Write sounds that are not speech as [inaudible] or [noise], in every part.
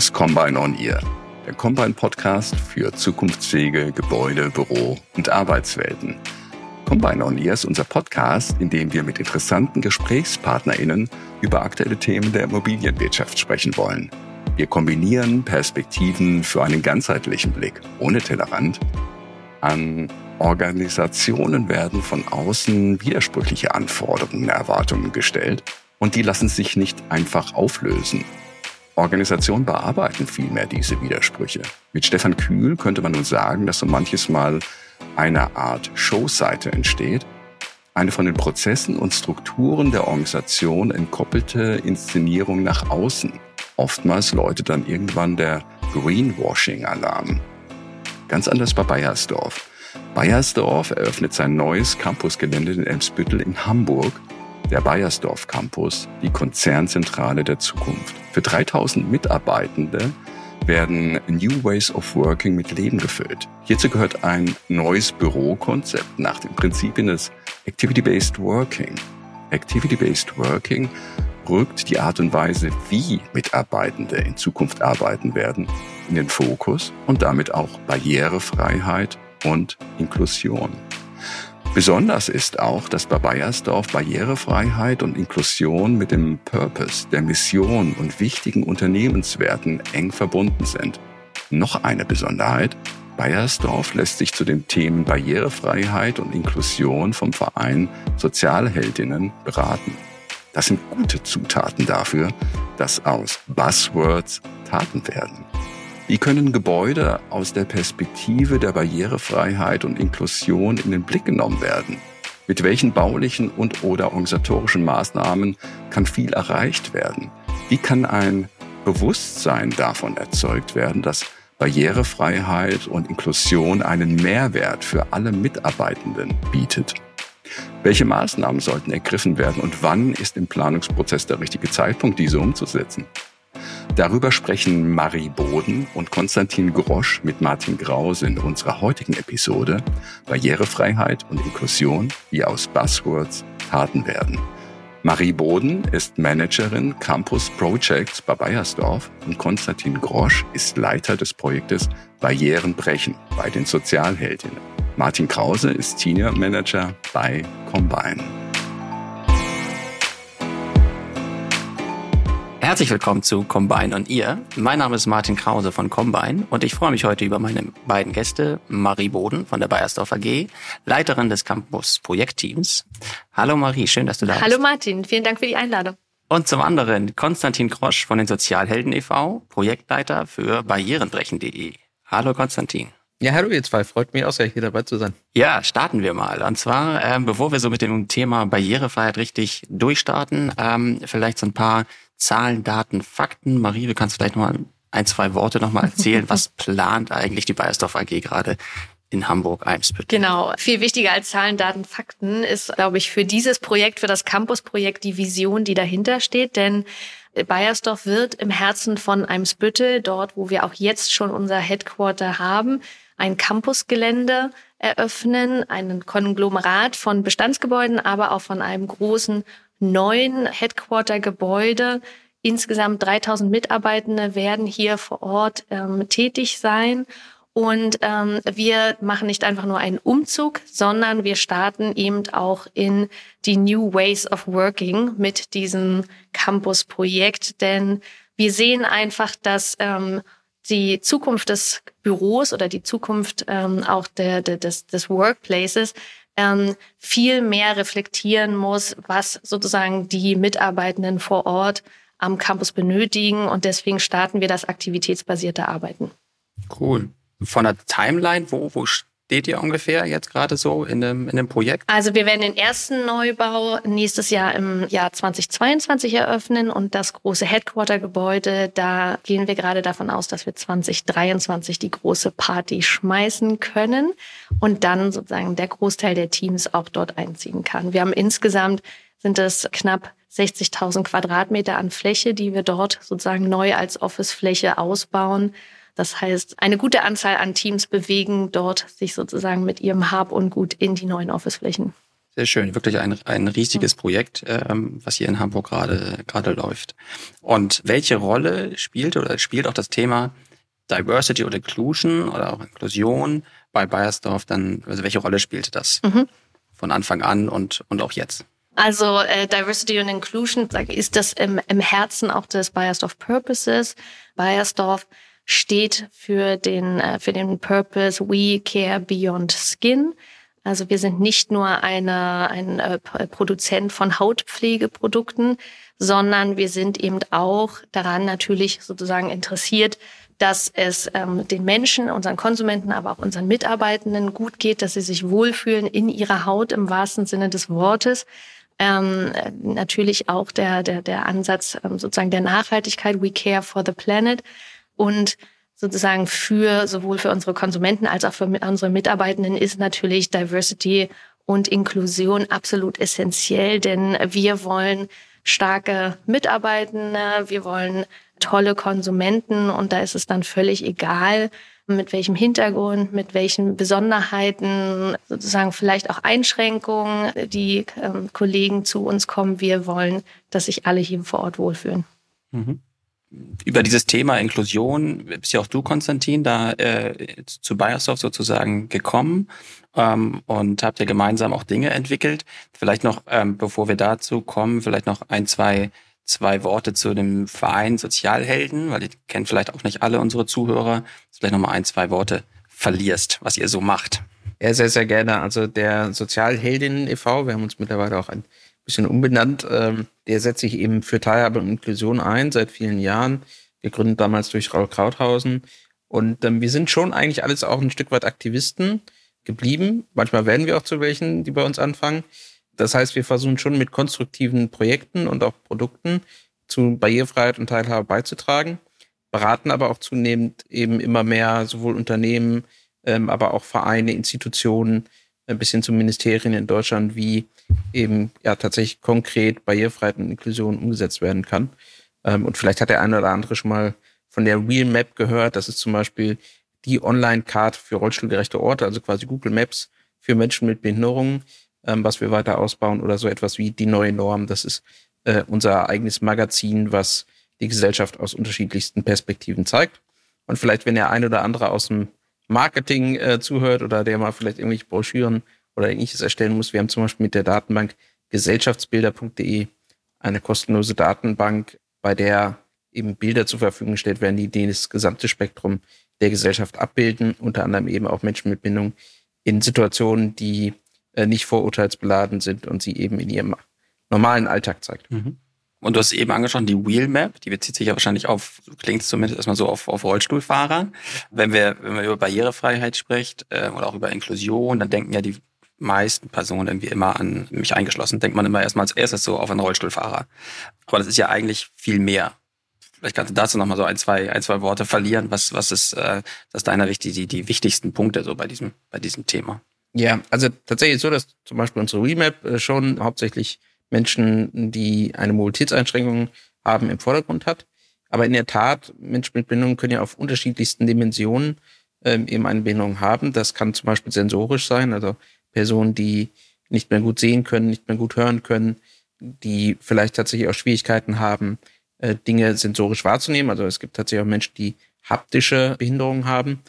Ist Combine on Ear, der Combine Podcast für zukunftsfähige Gebäude, Büro und Arbeitswelten. Combine on Ear ist unser Podcast, in dem wir mit interessanten GesprächspartnerInnen über aktuelle Themen der Immobilienwirtschaft sprechen wollen. Wir kombinieren Perspektiven für einen ganzheitlichen Blick ohne Tellerrand. An Organisationen werden von außen widersprüchliche Anforderungen, Erwartungen gestellt und die lassen sich nicht einfach auflösen. Organisationen bearbeiten vielmehr diese Widersprüche. Mit Stefan Kühl könnte man nun sagen, dass so manches Mal eine Art Showseite entsteht, eine von den Prozessen und Strukturen der Organisation entkoppelte Inszenierung nach außen. Oftmals läutet dann irgendwann der Greenwashing-Alarm. Ganz anders bei Bayersdorf. Bayersdorf eröffnet sein neues Campusgelände in Elmsbüttel in Hamburg der Bayersdorf Campus, die Konzernzentrale der Zukunft. Für 3000 Mitarbeitende werden New Ways of Working mit Leben gefüllt. Hierzu gehört ein neues Bürokonzept nach den Prinzipien des Activity-Based Working. Activity-Based Working rückt die Art und Weise, wie Mitarbeitende in Zukunft arbeiten werden, in den Fokus und damit auch Barrierefreiheit und Inklusion. Besonders ist auch, dass bei Bayersdorf Barrierefreiheit und Inklusion mit dem Purpose, der Mission und wichtigen Unternehmenswerten eng verbunden sind. Noch eine Besonderheit, Bayersdorf lässt sich zu den Themen Barrierefreiheit und Inklusion vom Verein Sozialheldinnen beraten. Das sind gute Zutaten dafür, dass aus Buzzwords Taten werden. Wie können Gebäude aus der Perspektive der Barrierefreiheit und Inklusion in den Blick genommen werden? Mit welchen baulichen und oder organisatorischen Maßnahmen kann viel erreicht werden? Wie kann ein Bewusstsein davon erzeugt werden, dass Barrierefreiheit und Inklusion einen Mehrwert für alle Mitarbeitenden bietet? Welche Maßnahmen sollten ergriffen werden und wann ist im Planungsprozess der richtige Zeitpunkt, diese umzusetzen? Darüber sprechen Marie Boden und Konstantin Grosch mit Martin Grause in unserer heutigen Episode Barrierefreiheit und Inklusion, wie aus Buzzwords Taten werden. Marie Boden ist Managerin Campus Projects bei Bayersdorf und Konstantin Grosch ist Leiter des Projektes Barrieren brechen bei den Sozialheldinnen. Martin Krause ist Senior Manager bei Combine. Herzlich willkommen zu Combine und ihr. Mein Name ist Martin Krause von Combine und ich freue mich heute über meine beiden Gäste, Marie Boden von der Bayersdorf AG, Leiterin des Campus Projektteams. Hallo Marie, schön, dass du da bist. Hallo Martin, vielen Dank für die Einladung. Und zum anderen Konstantin Grosch von den Sozialhelden e.V., Projektleiter für barrierenbrechen.de. Hallo Konstantin. Ja, hallo ihr zwei, freut mich auch sehr, hier dabei zu sein. Ja, starten wir mal. Und zwar, ähm, bevor wir so mit dem Thema Barrierefreiheit richtig durchstarten, ähm, vielleicht so ein paar Zahlen, Daten, Fakten. Marie, du kannst vielleicht noch mal ein, zwei Worte noch mal erzählen. Was [laughs] plant eigentlich die Bayersdorf AG gerade in Hamburg-Eimsbüttel. Genau. Viel wichtiger als Zahlen, Daten, Fakten ist, glaube ich, für dieses Projekt, für das Campus-Projekt die Vision, die dahinter steht. Denn Bayersdorf wird im Herzen von Eimsbüttel, dort, wo wir auch jetzt schon unser Headquarter haben, ein Campusgelände eröffnen, einen Konglomerat von Bestandsgebäuden, aber auch von einem großen neuen Headquarter-Gebäude. Insgesamt 3000 Mitarbeitende werden hier vor Ort ähm, tätig sein. Und ähm, wir machen nicht einfach nur einen Umzug, sondern wir starten eben auch in die New Ways of Working mit diesem Campus-Projekt. Denn wir sehen einfach, dass ähm, die Zukunft des Büros oder die Zukunft ähm, auch der, der, des, des Workplaces ähm, viel mehr reflektieren muss, was sozusagen die Mitarbeitenden vor Ort am Campus benötigen. Und deswegen starten wir das aktivitätsbasierte Arbeiten. Cool. Von der Timeline, wo, wo steht ihr ungefähr jetzt gerade so in dem, in dem Projekt? Also wir werden den ersten Neubau nächstes Jahr im Jahr 2022 eröffnen und das große Headquarter-Gebäude, da gehen wir gerade davon aus, dass wir 2023 die große Party schmeißen können und dann sozusagen der Großteil der Teams auch dort einziehen kann. Wir haben insgesamt sind es knapp 60.000 Quadratmeter an Fläche, die wir dort sozusagen neu als Office-Fläche ausbauen. Das heißt, eine gute Anzahl an Teams bewegen dort sich sozusagen mit ihrem Hab und Gut in die neuen Officeflächen. Sehr schön, wirklich ein, ein riesiges Projekt, ähm, was hier in Hamburg gerade gerade läuft. Und welche Rolle spielt oder spielt auch das Thema Diversity oder Inclusion oder auch Inklusion bei Bayersdorf dann, also welche Rolle spielte das mhm. von Anfang an und, und auch jetzt? Also äh, Diversity und Inclusion ist das im, im Herzen auch des Bayersdorf Purposes. Bayersdorf steht für den, äh, für den Purpose We Care Beyond Skin. Also wir sind nicht nur eine, ein äh, Produzent von Hautpflegeprodukten, sondern wir sind eben auch daran natürlich sozusagen interessiert, dass es ähm, den Menschen, unseren Konsumenten, aber auch unseren Mitarbeitenden gut geht, dass sie sich wohlfühlen in ihrer Haut im wahrsten Sinne des Wortes. Ähm, natürlich auch der, der, der Ansatz ähm, sozusagen der Nachhaltigkeit, we care for the planet und sozusagen für sowohl für unsere Konsumenten als auch für unsere Mitarbeitenden ist natürlich Diversity und Inklusion absolut essentiell, denn wir wollen starke Mitarbeitende, wir wollen tolle Konsumenten und da ist es dann völlig egal, mit welchem Hintergrund, mit welchen Besonderheiten, sozusagen vielleicht auch Einschränkungen, die ähm, Kollegen zu uns kommen. Wir wollen, dass sich alle hier vor Ort wohlfühlen. Mhm über dieses Thema Inklusion bist ja auch du, Konstantin, da äh, zu Bayersdorf sozusagen gekommen ähm, und habt ja gemeinsam auch Dinge entwickelt. Vielleicht noch, ähm, bevor wir dazu kommen, vielleicht noch ein, zwei, zwei Worte zu dem Verein Sozialhelden, weil ihr kennt vielleicht auch nicht alle unsere Zuhörer. Vielleicht noch mal ein, zwei Worte verlierst, was ihr so macht. Ja, sehr, sehr gerne. Also der Sozialheldinnen e.V., wir haben uns mittlerweile auch ein bisschen umbenannt. Ähm, der setzt sich eben für Teilhabe und Inklusion ein seit vielen Jahren. Gegründet damals durch Raul Krauthausen. Und ähm, wir sind schon eigentlich alles auch ein Stück weit Aktivisten geblieben. Manchmal werden wir auch zu welchen, die bei uns anfangen. Das heißt, wir versuchen schon mit konstruktiven Projekten und auch Produkten zu Barrierefreiheit und Teilhabe beizutragen, beraten aber auch zunehmend eben immer mehr sowohl Unternehmen, ähm, aber auch Vereine, Institutionen, ein bisschen zu Ministerien in Deutschland, wie eben ja tatsächlich konkret Barrierefreiheit und Inklusion umgesetzt werden kann. Ähm, und vielleicht hat der eine oder andere schon mal von der Real Map gehört. Das ist zum Beispiel die Online-Card für rollstuhlgerechte Orte, also quasi Google Maps für Menschen mit Behinderungen, ähm, was wir weiter ausbauen oder so etwas wie die neue Norm. Das ist äh, unser eigenes Magazin, was die Gesellschaft aus unterschiedlichsten Perspektiven zeigt. Und vielleicht, wenn der eine oder andere aus dem Marketing äh, zuhört oder der mal vielleicht irgendwelche Broschüren oder ähnliches erstellen muss. Wir haben zum Beispiel mit der Datenbank gesellschaftsbilder.de eine kostenlose Datenbank, bei der eben Bilder zur Verfügung gestellt werden, die das gesamte Spektrum der Gesellschaft abbilden, unter anderem eben auch Menschen mit Bindung in Situationen, die äh, nicht vorurteilsbeladen sind und sie eben in ihrem normalen Alltag zeigt. Mhm. Und du hast eben angesprochen, die Wheelmap, die bezieht sich ja wahrscheinlich auf, klingt zumindest erstmal so auf, auf Rollstuhlfahrer. Wenn wir, wenn wir über Barrierefreiheit spricht äh, oder auch über Inklusion, dann denken ja die meisten Personen irgendwie immer an mich eingeschlossen, denkt man immer erstmal als erstes so auf einen Rollstuhlfahrer. Aber das ist ja eigentlich viel mehr. Vielleicht kannst du dazu nochmal so ein, zwei, ein, zwei Worte verlieren. Was, was ist, äh, das deiner die, die, die wichtigsten Punkte so bei diesem, bei diesem Thema? Ja, also tatsächlich so, dass zum Beispiel unsere Remap äh, schon hauptsächlich Menschen, die eine Mobilitätseinschränkung haben, im Vordergrund hat. Aber in der Tat, Menschen mit Behinderung können ja auf unterschiedlichsten Dimensionen ähm, eben eine Behinderung haben. Das kann zum Beispiel sensorisch sein, also Personen, die nicht mehr gut sehen können, nicht mehr gut hören können, die vielleicht tatsächlich auch Schwierigkeiten haben, äh, Dinge sensorisch wahrzunehmen. Also es gibt tatsächlich auch Menschen, die haptische Behinderungen haben.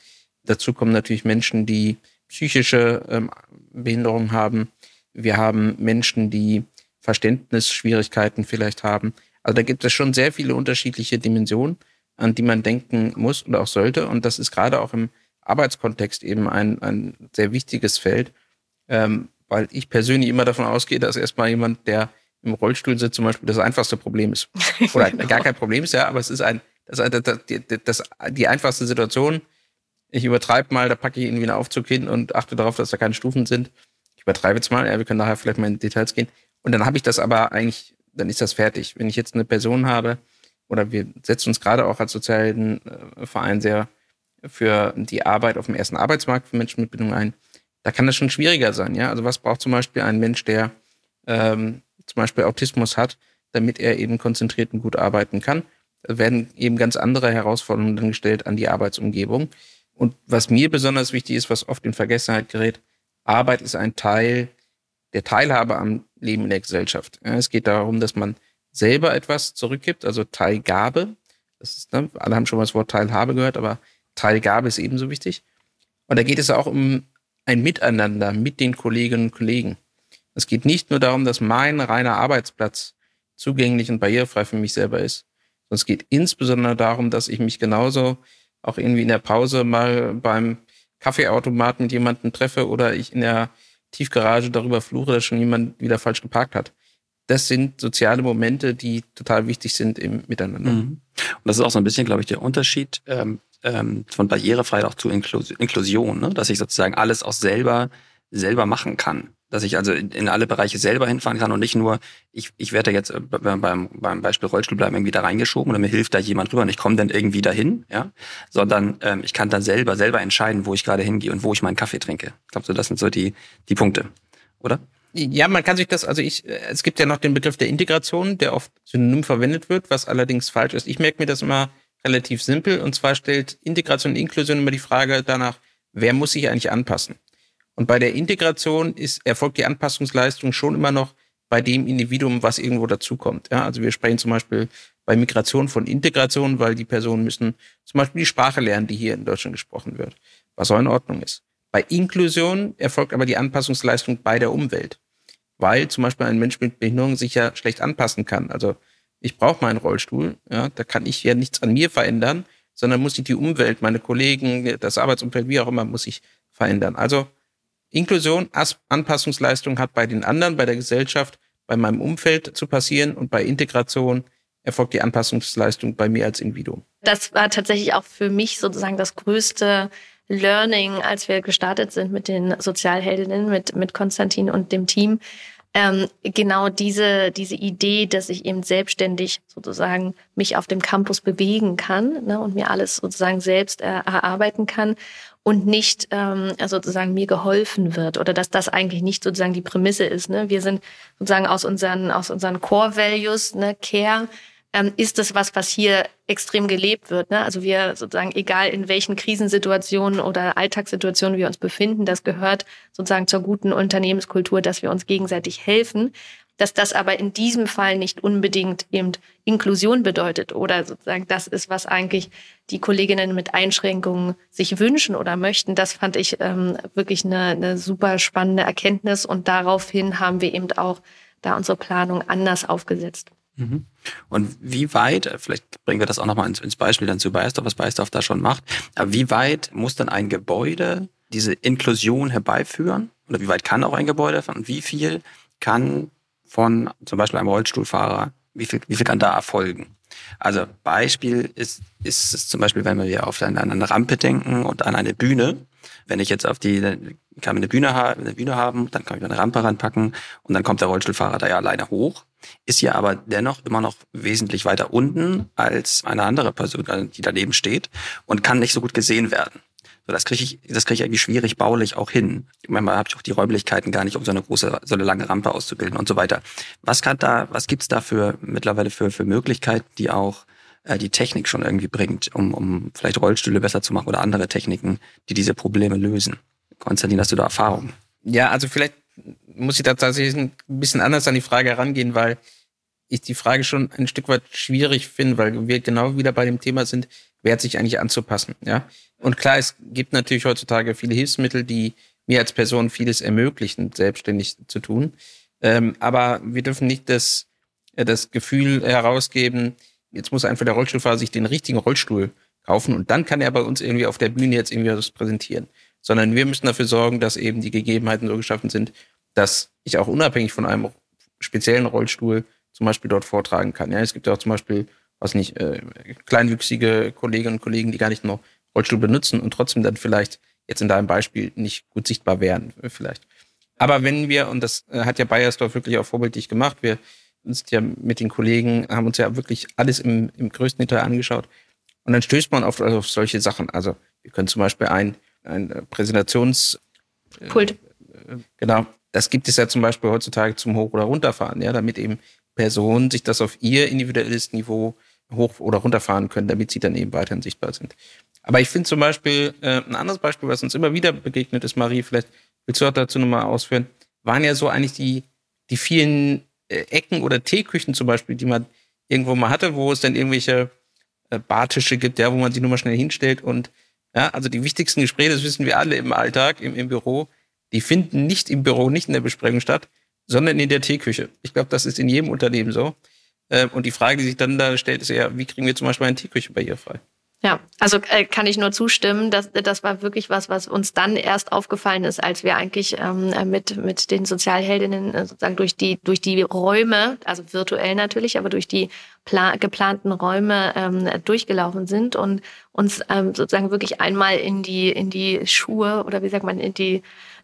Dazu kommen natürlich Menschen, die psychische ähm, Behinderungen haben. Wir haben Menschen, die Verständnisschwierigkeiten vielleicht haben. Also da gibt es schon sehr viele unterschiedliche Dimensionen, an die man denken muss und auch sollte. Und das ist gerade auch im Arbeitskontext eben ein, ein sehr wichtiges Feld, ähm, weil ich persönlich immer davon ausgehe, dass erstmal jemand, der im Rollstuhl sitzt, zum Beispiel das einfachste Problem ist. [laughs] Oder genau. gar kein Problem ist, ja, aber es ist ein, das, das, das, die einfachste Situation. Ich übertreibe mal, da packe ich irgendwie einen Aufzug hin und achte darauf, dass da keine Stufen sind. Ich übertreibe jetzt mal, ja, wir können nachher vielleicht mal in Details gehen. Und dann habe ich das aber eigentlich, dann ist das fertig. Wenn ich jetzt eine Person habe, oder wir setzen uns gerade auch als Sozialverein sehr für die Arbeit auf dem ersten Arbeitsmarkt für Menschen mit Bindung ein, da kann das schon schwieriger sein. Ja? Also was braucht zum Beispiel ein Mensch, der ähm, zum Beispiel Autismus hat, damit er eben konzentriert und gut arbeiten kann? Da werden eben ganz andere Herausforderungen dann gestellt an die Arbeitsumgebung. Und was mir besonders wichtig ist, was oft in Vergessenheit gerät, Arbeit ist ein Teil der Teilhabe am Leben in der Gesellschaft. Es geht darum, dass man selber etwas zurückgibt, also Teilgabe. Das ist, ne, alle haben schon mal das Wort Teilhabe gehört, aber Teilgabe ist ebenso wichtig. Und da geht es auch um ein Miteinander mit den Kolleginnen und Kollegen. Es geht nicht nur darum, dass mein reiner Arbeitsplatz zugänglich und barrierefrei für mich selber ist, sondern es geht insbesondere darum, dass ich mich genauso auch irgendwie in der Pause mal beim Kaffeeautomaten mit jemandem treffe oder ich in der Tiefgarage darüber fluche, dass schon jemand wieder falsch geparkt hat. Das sind soziale Momente, die total wichtig sind im Miteinander. Mhm. Und das ist auch so ein bisschen, glaube ich, der Unterschied ähm, ähm, von Barrierefreiheit auch zu Inklus Inklusion, ne? dass ich sozusagen alles auch selber selber machen kann. Dass ich also in, in alle Bereiche selber hinfahren kann und nicht nur, ich, ich werde jetzt äh, beim, beim Beispiel Rollstuhl bleiben irgendwie da reingeschoben oder mir hilft da jemand rüber und ich komme dann irgendwie dahin, ja, sondern ähm, ich kann dann selber, selber entscheiden, wo ich gerade hingehe und wo ich meinen Kaffee trinke. Ich glaube, so, das sind so die, die Punkte, oder? Ja, man kann sich das, also ich, äh, es gibt ja noch den Begriff der Integration, der oft synonym verwendet wird, was allerdings falsch ist. Ich merke mir das immer relativ simpel und zwar stellt Integration und Inklusion immer die Frage danach, wer muss sich eigentlich anpassen? Und bei der Integration ist, erfolgt die Anpassungsleistung schon immer noch bei dem Individuum, was irgendwo dazukommt. Ja, also wir sprechen zum Beispiel bei Migration von Integration, weil die Personen müssen zum Beispiel die Sprache lernen, die hier in Deutschland gesprochen wird, was auch in Ordnung ist. Bei Inklusion erfolgt aber die Anpassungsleistung bei der Umwelt, weil zum Beispiel ein Mensch mit Behinderung sich ja schlecht anpassen kann. Also ich brauche meinen Rollstuhl, ja, da kann ich ja nichts an mir verändern, sondern muss ich die Umwelt, meine Kollegen, das Arbeitsumfeld, wie auch immer, muss ich verändern. Also Inklusion, Anpassungsleistung hat bei den anderen, bei der Gesellschaft, bei meinem Umfeld zu passieren und bei Integration erfolgt die Anpassungsleistung bei mir als Individuum. Das war tatsächlich auch für mich sozusagen das größte Learning, als wir gestartet sind mit den Sozialheldinnen, mit, mit Konstantin und dem Team. Ähm, genau diese, diese Idee, dass ich eben selbstständig sozusagen mich auf dem Campus bewegen kann ne, und mir alles sozusagen selbst äh, erarbeiten kann und nicht ähm, sozusagen mir geholfen wird oder dass das eigentlich nicht sozusagen die Prämisse ist. Ne? Wir sind sozusagen aus unseren, aus unseren Core Values, ne, Care, ähm, ist das was, was hier extrem gelebt wird. Ne? Also wir sozusagen, egal in welchen Krisensituationen oder Alltagssituationen wir uns befinden, das gehört sozusagen zur guten Unternehmenskultur, dass wir uns gegenseitig helfen dass das aber in diesem Fall nicht unbedingt eben Inklusion bedeutet oder sozusagen das ist, was eigentlich die Kolleginnen mit Einschränkungen sich wünschen oder möchten. Das fand ich ähm, wirklich eine, eine super spannende Erkenntnis und daraufhin haben wir eben auch da unsere Planung anders aufgesetzt. Mhm. Und wie weit, vielleicht bringen wir das auch nochmal ins, ins Beispiel dann zu Beistorf, was Beistorf da schon macht, aber wie weit muss dann ein Gebäude diese Inklusion herbeiführen? Oder wie weit kann auch ein Gebäude und wie viel kann von zum Beispiel einem Rollstuhlfahrer, wie viel, wie viel kann da erfolgen? Also Beispiel ist, ist es zum Beispiel, wenn wir auf eine, eine Rampe denken und an eine Bühne. Wenn ich jetzt auf die, kann eine Bühne, eine Bühne haben, dann kann ich eine Rampe ranpacken und dann kommt der Rollstuhlfahrer da ja alleine hoch, ist ja aber dennoch immer noch wesentlich weiter unten als eine andere Person, die daneben steht und kann nicht so gut gesehen werden. So, das kriege ich, das kriege ich irgendwie schwierig baulich auch hin. Manchmal habe ich auch die Räumlichkeiten gar nicht, um so eine große, so eine lange Rampe auszubilden und so weiter. Was kann da, was gibt's da für mittlerweile für, für Möglichkeiten, die auch äh, die Technik schon irgendwie bringt, um, um vielleicht Rollstühle besser zu machen oder andere Techniken, die diese Probleme lösen? Konstantin, hast du da Erfahrung? Ja, also vielleicht muss ich da tatsächlich ein bisschen anders an die Frage herangehen, weil ich die Frage schon ein Stück weit schwierig finde, weil wir genau wieder bei dem Thema sind, wer hat sich eigentlich anzupassen, ja? Und klar, es gibt natürlich heutzutage viele Hilfsmittel, die mir als Person vieles ermöglichen, selbstständig zu tun. Ähm, aber wir dürfen nicht das, äh, das Gefühl herausgeben, jetzt muss einfach der Rollstuhlfahrer sich den richtigen Rollstuhl kaufen und dann kann er bei uns irgendwie auf der Bühne jetzt irgendwie was präsentieren. Sondern wir müssen dafür sorgen, dass eben die Gegebenheiten so geschaffen sind, dass ich auch unabhängig von einem speziellen Rollstuhl zum Beispiel dort vortragen kann. Ja, es gibt ja auch zum Beispiel, was nicht, äh, kleinwüchsige Kolleginnen und Kollegen, die gar nicht nur Rollstuhl benutzen und trotzdem dann vielleicht jetzt in deinem Beispiel nicht gut sichtbar wären, äh, vielleicht. Aber wenn wir, und das äh, hat ja Bayersdorf wirklich auch vorbildlich gemacht, wir sind ja mit den Kollegen, haben uns ja wirklich alles im, im größten Detail angeschaut. Und dann stößt man auf, auf solche Sachen. Also wir können zum Beispiel ein, ein äh, Präsentations... Pult. Genau. Das gibt es ja zum Beispiel heutzutage zum Hoch- oder Runterfahren, ja, damit eben Personen sich das auf ihr individuelles Niveau hoch- oder runterfahren können, damit sie dann eben weiterhin sichtbar sind. Aber ich finde zum Beispiel, äh, ein anderes Beispiel, was uns immer wieder begegnet ist, Marie, vielleicht willst du auch dazu nochmal ausführen. waren ja so eigentlich die, die vielen äh, Ecken oder Teeküchen zum Beispiel, die man irgendwo mal hatte, wo es dann irgendwelche äh, Bartische gibt, ja, wo man sich nur mal schnell hinstellt und ja, also die wichtigsten Gespräche, das wissen wir alle im Alltag, im, im Büro, die finden nicht im Büro, nicht in der Besprechung statt, sondern in der Teeküche. Ich glaube, das ist in jedem Unternehmen so. Äh, und die Frage, die sich dann da stellt, ist ja, wie kriegen wir zum Beispiel eine Teeküche barrierefrei? Ja, also äh, kann ich nur zustimmen. Das, das war wirklich was, was uns dann erst aufgefallen ist, als wir eigentlich ähm, mit mit den Sozialheldinnen äh, sozusagen durch die durch die Räume, also virtuell natürlich, aber durch die geplanten Räume ähm, durchgelaufen sind und uns ähm, sozusagen wirklich einmal in die in die Schuhe oder wie sagt man in die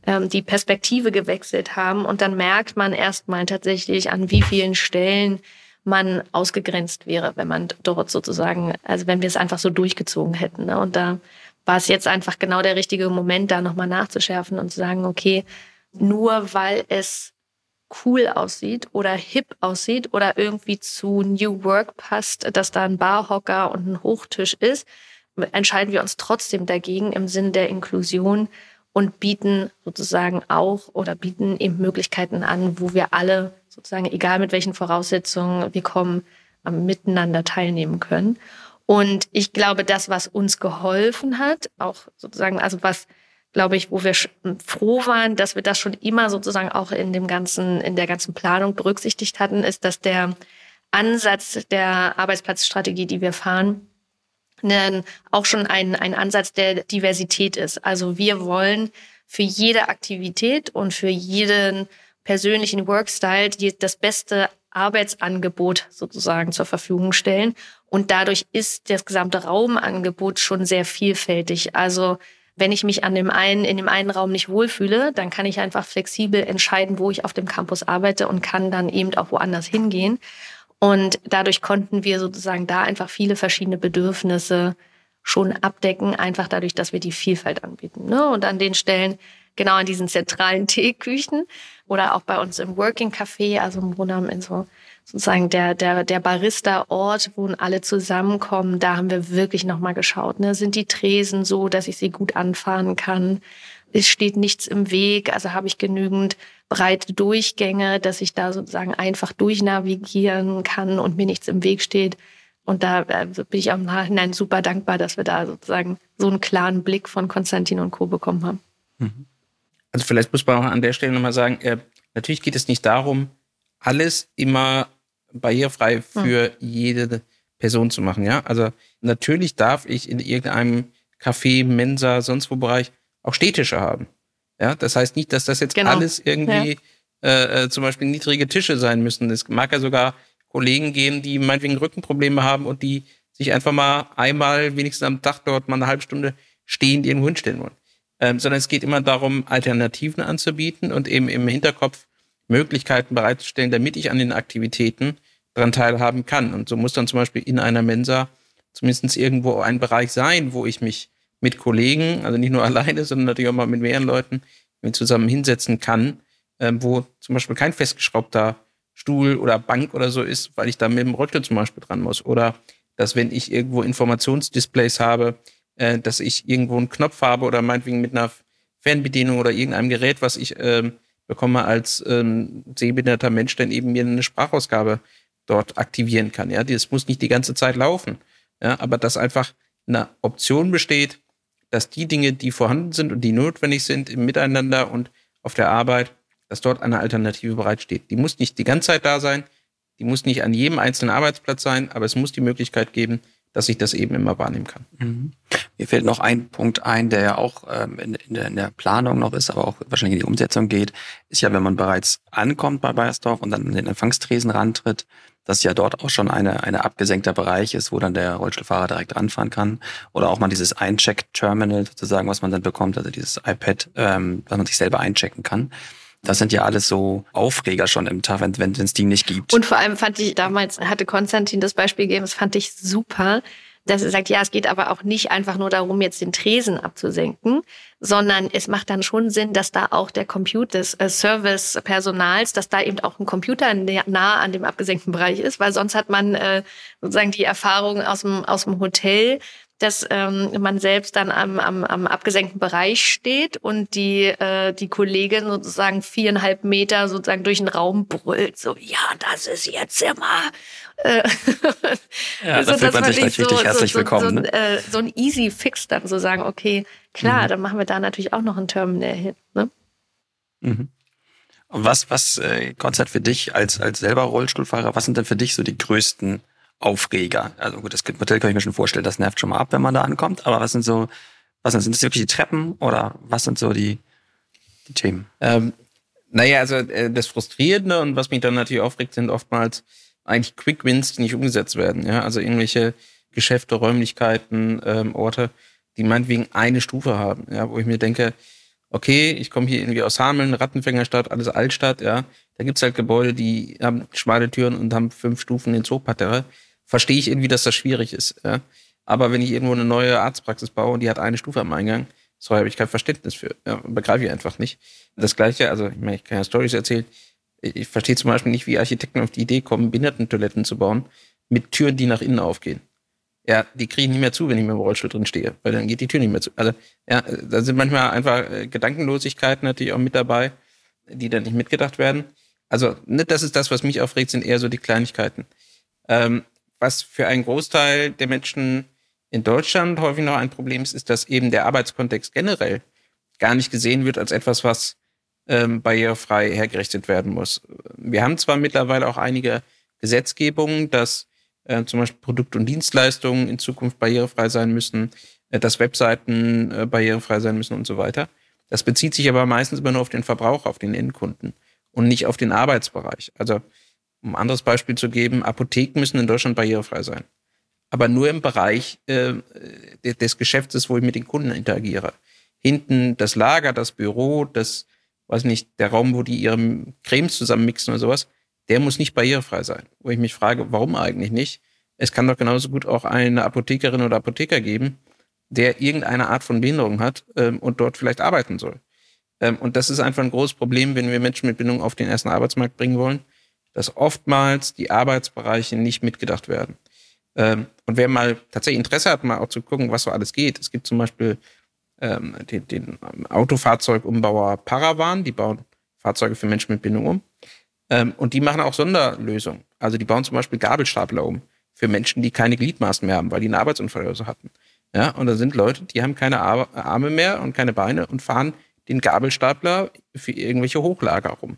ähm, die Perspektive gewechselt haben und dann merkt man erstmal tatsächlich an wie vielen Stellen man ausgegrenzt wäre, wenn man dort sozusagen, also wenn wir es einfach so durchgezogen hätten. Ne? Und da war es jetzt einfach genau der richtige Moment, da nochmal nachzuschärfen und zu sagen, okay, nur weil es cool aussieht oder hip aussieht oder irgendwie zu New Work passt, dass da ein Barhocker und ein Hochtisch ist, entscheiden wir uns trotzdem dagegen im Sinn der Inklusion und bieten sozusagen auch oder bieten eben Möglichkeiten an, wo wir alle sozusagen, egal mit welchen Voraussetzungen wir kommen, miteinander teilnehmen können. Und ich glaube, das, was uns geholfen hat, auch sozusagen, also was, glaube ich, wo wir froh waren, dass wir das schon immer sozusagen auch in dem ganzen, in der ganzen Planung berücksichtigt hatten, ist, dass der Ansatz der Arbeitsplatzstrategie, die wir fahren, auch schon ein, ein Ansatz der Diversität ist. Also wir wollen für jede Aktivität und für jeden persönlichen Workstyle die das beste Arbeitsangebot sozusagen zur Verfügung stellen. Und dadurch ist das gesamte Raumangebot schon sehr vielfältig. Also wenn ich mich an dem einen, in dem einen Raum nicht wohlfühle, dann kann ich einfach flexibel entscheiden, wo ich auf dem Campus arbeite und kann dann eben auch woanders hingehen. Und dadurch konnten wir sozusagen da einfach viele verschiedene Bedürfnisse schon abdecken, einfach dadurch, dass wir die Vielfalt anbieten. Ne? Und an den Stellen, genau an diesen zentralen [laughs] Teeküchen oder auch bei uns im Working Café, also im Grunde in so sozusagen der, der, der Barista-Ort, wo alle zusammenkommen, da haben wir wirklich nochmal geschaut. Ne? Sind die Tresen so, dass ich sie gut anfahren kann? Es steht nichts im Weg, also habe ich genügend breite Durchgänge, dass ich da sozusagen einfach durchnavigieren kann und mir nichts im Weg steht. Und da äh, bin ich am Nachhinein super dankbar, dass wir da sozusagen so einen klaren Blick von Konstantin und Co. bekommen haben. Mhm. Also vielleicht muss man auch an der Stelle nochmal sagen, äh, natürlich geht es nicht darum, alles immer barrierefrei hm. für mhm. jede Person zu machen. Ja, also natürlich darf ich in irgendeinem Café, Mensa, sonst wo Bereich auch Städtische haben. Ja, das heißt nicht, dass das jetzt genau. alles irgendwie ja. äh, äh, zum Beispiel niedrige Tische sein müssen. Es mag ja sogar Kollegen geben, die meinetwegen Rückenprobleme haben und die sich einfach mal einmal wenigstens am Tag dort mal eine halbe Stunde stehend irgendwo hinstellen wollen ähm, sondern es geht immer darum, Alternativen anzubieten und eben im Hinterkopf Möglichkeiten bereitzustellen, damit ich an den Aktivitäten daran teilhaben kann. Und so muss dann zum Beispiel in einer Mensa zumindest irgendwo ein Bereich sein, wo ich mich mit Kollegen, also nicht nur [laughs] alleine, sondern natürlich auch mal mit mehreren Leuten zusammen hinsetzen kann, ähm, wo zum Beispiel kein festgeschraubter Stuhl oder Bank oder so ist, weil ich da mit dem Röttel zum Beispiel dran muss. Oder dass wenn ich irgendwo Informationsdisplays habe, äh, dass ich irgendwo einen Knopf habe oder meinetwegen mit einer Fernbedienung oder irgendeinem Gerät, was ich ähm, bekomme als ähm, sehbehinderter Mensch, dann eben mir eine Sprachausgabe dort aktivieren kann. Ja, das muss nicht die ganze Zeit laufen. Ja, aber dass einfach eine Option besteht, dass die Dinge, die vorhanden sind und die notwendig sind im Miteinander und auf der Arbeit, dass dort eine Alternative bereitsteht. Die muss nicht die ganze Zeit da sein, die muss nicht an jedem einzelnen Arbeitsplatz sein, aber es muss die Möglichkeit geben, dass ich das eben immer wahrnehmen kann. Mhm. Mir fällt noch ein Punkt ein, der ja auch ähm, in, in, der, in, der, Planung noch ist, aber auch wahrscheinlich in die Umsetzung geht, ist ja, wenn man bereits ankommt bei Bayersdorf und dann an den Empfangstresen rantritt, dass ja dort auch schon eine, eine abgesenkter Bereich ist, wo dann der Rollstuhlfahrer direkt ranfahren kann. Oder auch mal dieses Eincheck-Terminal sozusagen, was man dann bekommt, also dieses iPad, ähm, was man sich selber einchecken kann. Das sind ja alles so Aufreger schon im Tag, wenn es die nicht gibt. Und vor allem fand ich, damals hatte Konstantin das Beispiel gegeben, das fand ich super, dass er sagt, ja, es geht aber auch nicht einfach nur darum, jetzt den Tresen abzusenken, sondern es macht dann schon Sinn, dass da auch der Computer des äh, Service-Personals, dass da eben auch ein Computer nah an dem abgesenkten Bereich ist, weil sonst hat man äh, sozusagen die Erfahrung aus dem, aus dem Hotel, dass ähm, man selbst dann am, am, am abgesenkten Bereich steht und die, äh, die Kollegin sozusagen viereinhalb Meter sozusagen durch den Raum brüllt, so, ja, das ist jetzt immer. Äh, [laughs] ja, da fühlt man sich natürlich so, herzlich so, willkommen. So, ne? äh, so ein easy Fix dann so sagen, okay, klar, mhm. dann machen wir da natürlich auch noch ein Terminal hin. Ne? Mhm. Und was, was, äh, Konzert für dich als, als selber Rollstuhlfahrer, was sind denn für dich so die größten Aufreger. Also gut, das Hotel kann ich mir schon vorstellen, das nervt schon mal ab, wenn man da ankommt. Aber was sind so, was sind, sind das wirklich die Treppen oder was sind so die, die Themen? Ähm, naja, also äh, das Frustrierende und was mich dann natürlich aufregt, sind oftmals eigentlich Quick Wins, die nicht umgesetzt werden. Ja, also irgendwelche Geschäfte, Räumlichkeiten, ähm, Orte, die meinetwegen eine Stufe haben. Ja, wo ich mir denke, okay, ich komme hier irgendwie aus Hameln, Rattenfängerstadt, alles Altstadt, ja. Da gibt's halt Gebäude, die haben schmale Türen und haben fünf Stufen in Zooparterre verstehe ich irgendwie, dass das schwierig ist. Ja? Aber wenn ich irgendwo eine neue Arztpraxis baue und die hat eine Stufe am Eingang, so habe ich kein Verständnis für. Ja, begreife ich einfach nicht. Das Gleiche, also ich meine, ich kann ja Stories erzählen. Ich verstehe zum Beispiel nicht, wie Architekten auf die Idee kommen, Behindertentoiletten zu bauen mit Türen, die nach innen aufgehen. Ja, die kriege ich nicht mehr zu, wenn ich mit dem Rollstuhl drin stehe, weil dann geht die Tür nicht mehr zu. Also ja, da sind manchmal einfach äh, Gedankenlosigkeiten natürlich auch mit dabei, die dann nicht mitgedacht werden. Also nicht, das ist das, was mich aufregt, sind eher so die Kleinigkeiten. Ähm, was für einen Großteil der Menschen in Deutschland häufig noch ein Problem ist, ist, dass eben der Arbeitskontext generell gar nicht gesehen wird als etwas, was ähm, barrierefrei hergerichtet werden muss. Wir haben zwar mittlerweile auch einige Gesetzgebungen, dass äh, zum Beispiel Produkte und Dienstleistungen in Zukunft barrierefrei sein müssen, äh, dass Webseiten äh, barrierefrei sein müssen und so weiter. Das bezieht sich aber meistens immer nur auf den Verbraucher, auf den Endkunden und nicht auf den Arbeitsbereich. Also um ein anderes Beispiel zu geben, Apotheken müssen in Deutschland barrierefrei sein. Aber nur im Bereich äh, des Geschäftes, wo ich mit den Kunden interagiere. Hinten das Lager, das Büro, das, weiß nicht, der Raum, wo die ihre Cremes zusammenmixen oder sowas, der muss nicht barrierefrei sein. Wo ich mich frage, warum eigentlich nicht? Es kann doch genauso gut auch eine Apothekerin oder Apotheker geben, der irgendeine Art von Behinderung hat ähm, und dort vielleicht arbeiten soll. Ähm, und das ist einfach ein großes Problem, wenn wir Menschen mit Bindung auf den ersten Arbeitsmarkt bringen wollen dass oftmals die Arbeitsbereiche nicht mitgedacht werden. Ähm, und wer mal tatsächlich Interesse hat, mal auch zu gucken, was so alles geht. Es gibt zum Beispiel ähm, den, den Autofahrzeugumbauer Paravan, die bauen Fahrzeuge für Menschen mit Bindung um. Ähm, und die machen auch Sonderlösungen. Also die bauen zum Beispiel Gabelstapler um für Menschen, die keine Gliedmaßen mehr haben, weil die einen Arbeitsunfall oder so hatten. Ja, und da sind Leute, die haben keine Arme mehr und keine Beine und fahren den Gabelstapler für irgendwelche Hochlager rum.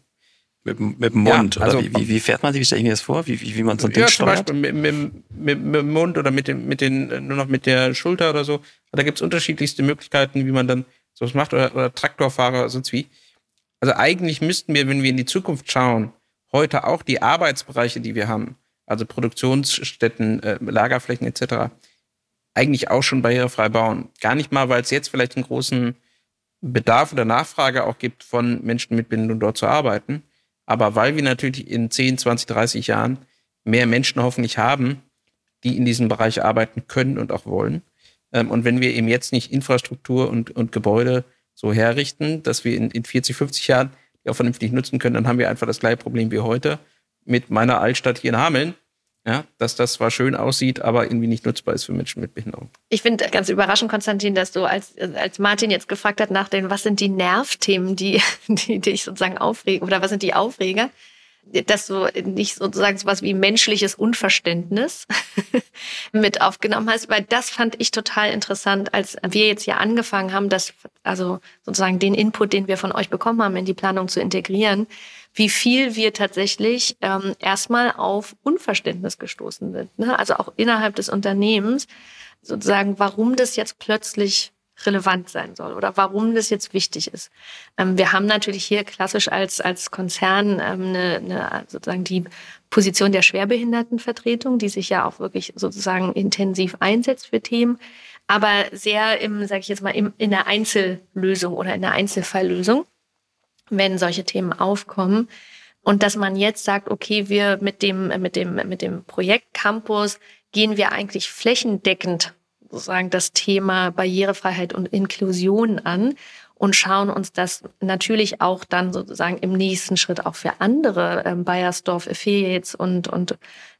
Mit, mit dem Mund, ja, also, oder wie, wie, fährt man sich? Wie stelle ich mir das vor? Wie, wie, wie man so ein Ding ja, steuert? zum Beispiel mit, mit, mit, mit dem Mund oder mit, dem, mit den, nur noch mit der Schulter oder so. Da gibt's unterschiedlichste Möglichkeiten, wie man dann sowas macht. Oder, oder Traktorfahrer, sonst wie. Also eigentlich müssten wir, wenn wir in die Zukunft schauen, heute auch die Arbeitsbereiche, die wir haben, also Produktionsstätten, äh, Lagerflächen etc., eigentlich auch schon barrierefrei bauen. Gar nicht mal, weil es jetzt vielleicht einen großen Bedarf oder Nachfrage auch gibt, von Menschen mit Bindung dort zu arbeiten, aber weil wir natürlich in 10, 20, 30 Jahren mehr Menschen hoffentlich haben, die in diesem Bereich arbeiten können und auch wollen. Ähm, und wenn wir eben jetzt nicht Infrastruktur und, und Gebäude so herrichten, dass wir in, in 40, 50 Jahren die auch vernünftig nutzen können, dann haben wir einfach das gleiche Problem wie heute mit meiner Altstadt hier in Hameln ja, dass das zwar schön aussieht, aber irgendwie nicht nutzbar ist für Menschen mit Behinderung. Ich finde ganz überraschend, Konstantin, dass du als, als Martin jetzt gefragt hat nach den, was sind die Nervthemen, die, [laughs] die dich sozusagen aufregen oder was sind die Aufreger, dass du nicht sozusagen sowas wie menschliches Unverständnis [laughs] mit aufgenommen hast, weil das fand ich total interessant, als wir jetzt hier angefangen haben, das, also sozusagen den Input, den wir von euch bekommen haben, in die Planung zu integrieren wie viel wir tatsächlich ähm, erstmal auf Unverständnis gestoßen sind. Ne? Also auch innerhalb des Unternehmens sozusagen, warum das jetzt plötzlich relevant sein soll oder warum das jetzt wichtig ist. Ähm, wir haben natürlich hier klassisch als, als Konzern ähm, eine, eine, sozusagen die Position der Schwerbehindertenvertretung, die sich ja auch wirklich sozusagen intensiv einsetzt für Themen, aber sehr im, sage ich jetzt mal, im, in der Einzellösung oder in der Einzelfalllösung wenn solche Themen aufkommen. Und dass man jetzt sagt, okay, wir mit dem, mit dem, mit dem Projekt Campus gehen wir eigentlich flächendeckend sozusagen das Thema Barrierefreiheit und Inklusion an und schauen uns das natürlich auch dann sozusagen im nächsten Schritt auch für andere ähm, Bayersdorf Affiliates und, und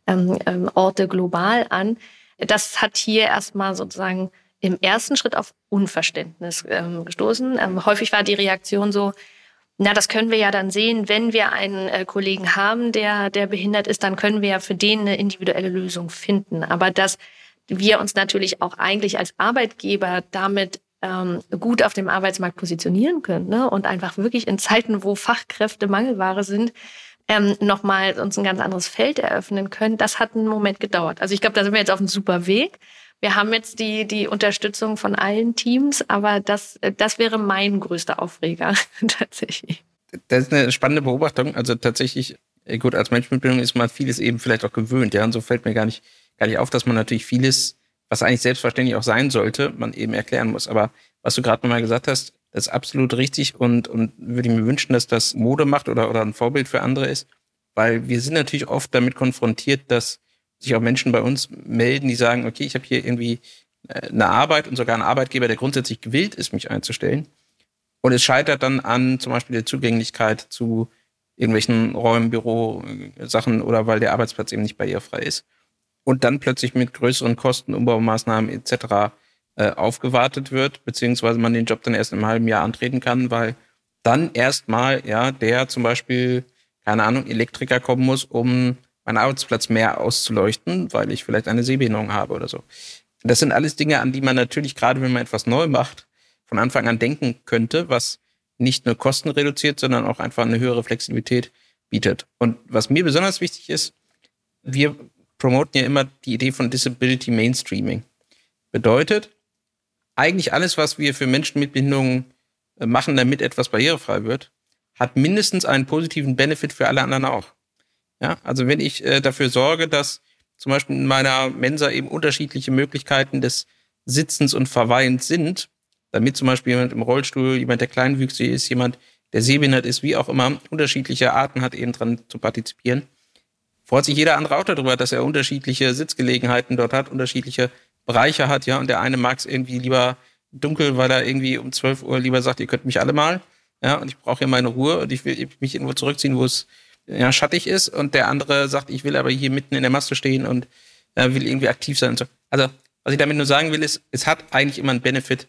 ähm, ähm, Orte global an. Das hat hier erstmal sozusagen im ersten Schritt auf Unverständnis ähm, gestoßen. Ähm, häufig war die Reaktion so, na, das können wir ja dann sehen, wenn wir einen äh, Kollegen haben, der, der behindert ist, dann können wir ja für den eine individuelle Lösung finden. Aber dass wir uns natürlich auch eigentlich als Arbeitgeber damit ähm, gut auf dem Arbeitsmarkt positionieren können ne? und einfach wirklich in Zeiten, wo Fachkräfte Mangelware sind, ähm, nochmal uns ein ganz anderes Feld eröffnen können, das hat einen Moment gedauert. Also ich glaube, da sind wir jetzt auf einem super Weg. Wir haben jetzt die, die Unterstützung von allen Teams, aber das, das wäre mein größter Aufreger [laughs] tatsächlich. Das ist eine spannende Beobachtung. Also tatsächlich, äh, gut, als Mensch mit Bildung ist man vieles eben vielleicht auch gewöhnt, ja. Und so fällt mir gar nicht, gar nicht auf, dass man natürlich vieles, was eigentlich selbstverständlich auch sein sollte, man eben erklären muss. Aber was du gerade nochmal gesagt hast, das ist absolut richtig und, und würde ich mir wünschen, dass das Mode macht oder, oder ein Vorbild für andere ist. Weil wir sind natürlich oft damit konfrontiert, dass sich auch Menschen bei uns melden, die sagen, okay, ich habe hier irgendwie äh, eine Arbeit und sogar einen Arbeitgeber, der grundsätzlich gewillt ist, mich einzustellen. Und es scheitert dann an zum Beispiel der Zugänglichkeit zu irgendwelchen Räumen, Büro, äh, Sachen oder weil der Arbeitsplatz eben nicht barrierefrei ist. Und dann plötzlich mit größeren Kosten, Umbaumaßnahmen etc. Äh, aufgewartet wird, beziehungsweise man den Job dann erst im halben Jahr antreten kann, weil dann erstmal, ja, der zum Beispiel, keine Ahnung, Elektriker kommen muss, um meinen Arbeitsplatz mehr auszuleuchten, weil ich vielleicht eine Sehbehinderung habe oder so. Das sind alles Dinge, an die man natürlich, gerade wenn man etwas neu macht, von Anfang an denken könnte, was nicht nur Kosten reduziert, sondern auch einfach eine höhere Flexibilität bietet. Und was mir besonders wichtig ist, wir promoten ja immer die Idee von Disability Mainstreaming. Bedeutet, eigentlich alles, was wir für Menschen mit Behinderungen äh, machen, damit etwas barrierefrei wird, hat mindestens einen positiven Benefit für alle anderen auch. Ja, also wenn ich äh, dafür sorge, dass zum Beispiel in meiner Mensa eben unterschiedliche Möglichkeiten des Sitzens und Verweilens sind, damit zum Beispiel jemand im Rollstuhl, jemand, der kleinwüchsig ist, jemand, der sehbehindert ist, wie auch immer, unterschiedliche Arten hat, eben dran zu partizipieren, freut sich jeder andere auch darüber, dass er unterschiedliche Sitzgelegenheiten dort hat, unterschiedliche Bereiche hat, ja, und der eine mag es irgendwie lieber dunkel, weil er irgendwie um 12 Uhr lieber sagt, ihr könnt mich alle mal, ja, und ich brauche hier meine Ruhe und ich will mich irgendwo zurückziehen, wo es ja, schattig ist und der andere sagt, ich will aber hier mitten in der Masse stehen und äh, will irgendwie aktiv sein. So. Also, was ich damit nur sagen will, ist, es hat eigentlich immer einen Benefit